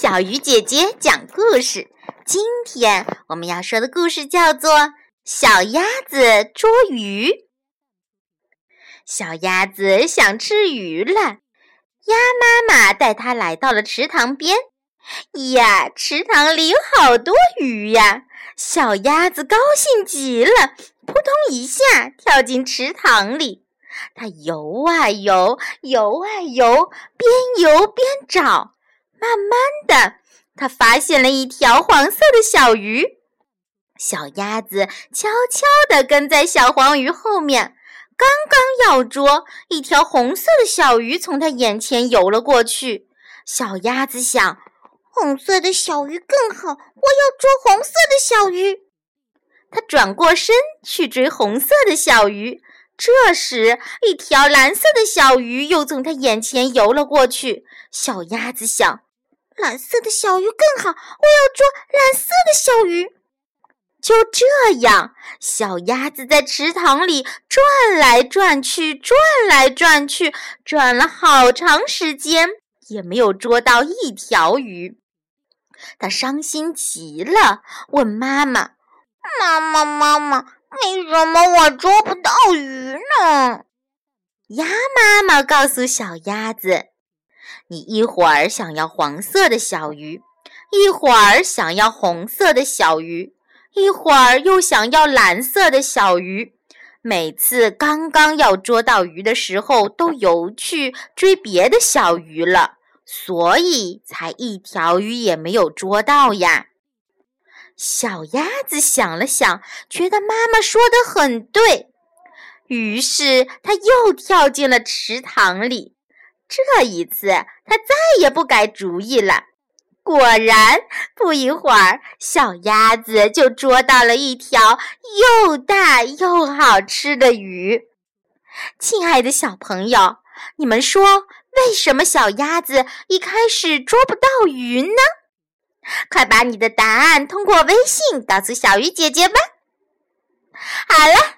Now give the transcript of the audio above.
小鱼姐姐讲故事。今天我们要说的故事叫做《小鸭子捉鱼》。小鸭子想吃鱼了，鸭妈妈带它来到了池塘边。呀，池塘里有好多鱼呀！小鸭子高兴极了，扑通一下跳进池塘里。它游啊游，游啊游，边游边找。慢慢的，他发现了一条黄色的小鱼。小鸭子悄悄地跟在小黄鱼后面，刚刚要捉，一条红色的小鱼从它眼前游了过去。小鸭子想，红色的小鱼更好，我要捉红色的小鱼。它转过身去追红色的小鱼。这时，一条蓝色的小鱼又从它眼前游了过去。小鸭子想。蓝色的小鱼更好，我要捉蓝色的小鱼。就这样，小鸭子在池塘里转来转去，转来转去，转了好长时间，也没有捉到一条鱼。它伤心极了，问妈妈：“妈妈，妈妈，为什么我捉不到鱼呢？”鸭妈妈告诉小鸭子。你一会儿想要黄色的小鱼，一会儿想要红色的小鱼，一会儿又想要蓝色的小鱼。每次刚刚要捉到鱼的时候，都游去追别的小鱼了，所以才一条鱼也没有捉到呀。小鸭子想了想，觉得妈妈说的很对，于是它又跳进了池塘里。这一次，他再也不改主意了。果然，不一会儿，小鸭子就捉到了一条又大又好吃的鱼。亲爱的小朋友，你们说，为什么小鸭子一开始捉不到鱼呢？快把你的答案通过微信告诉小鱼姐姐吧。好了。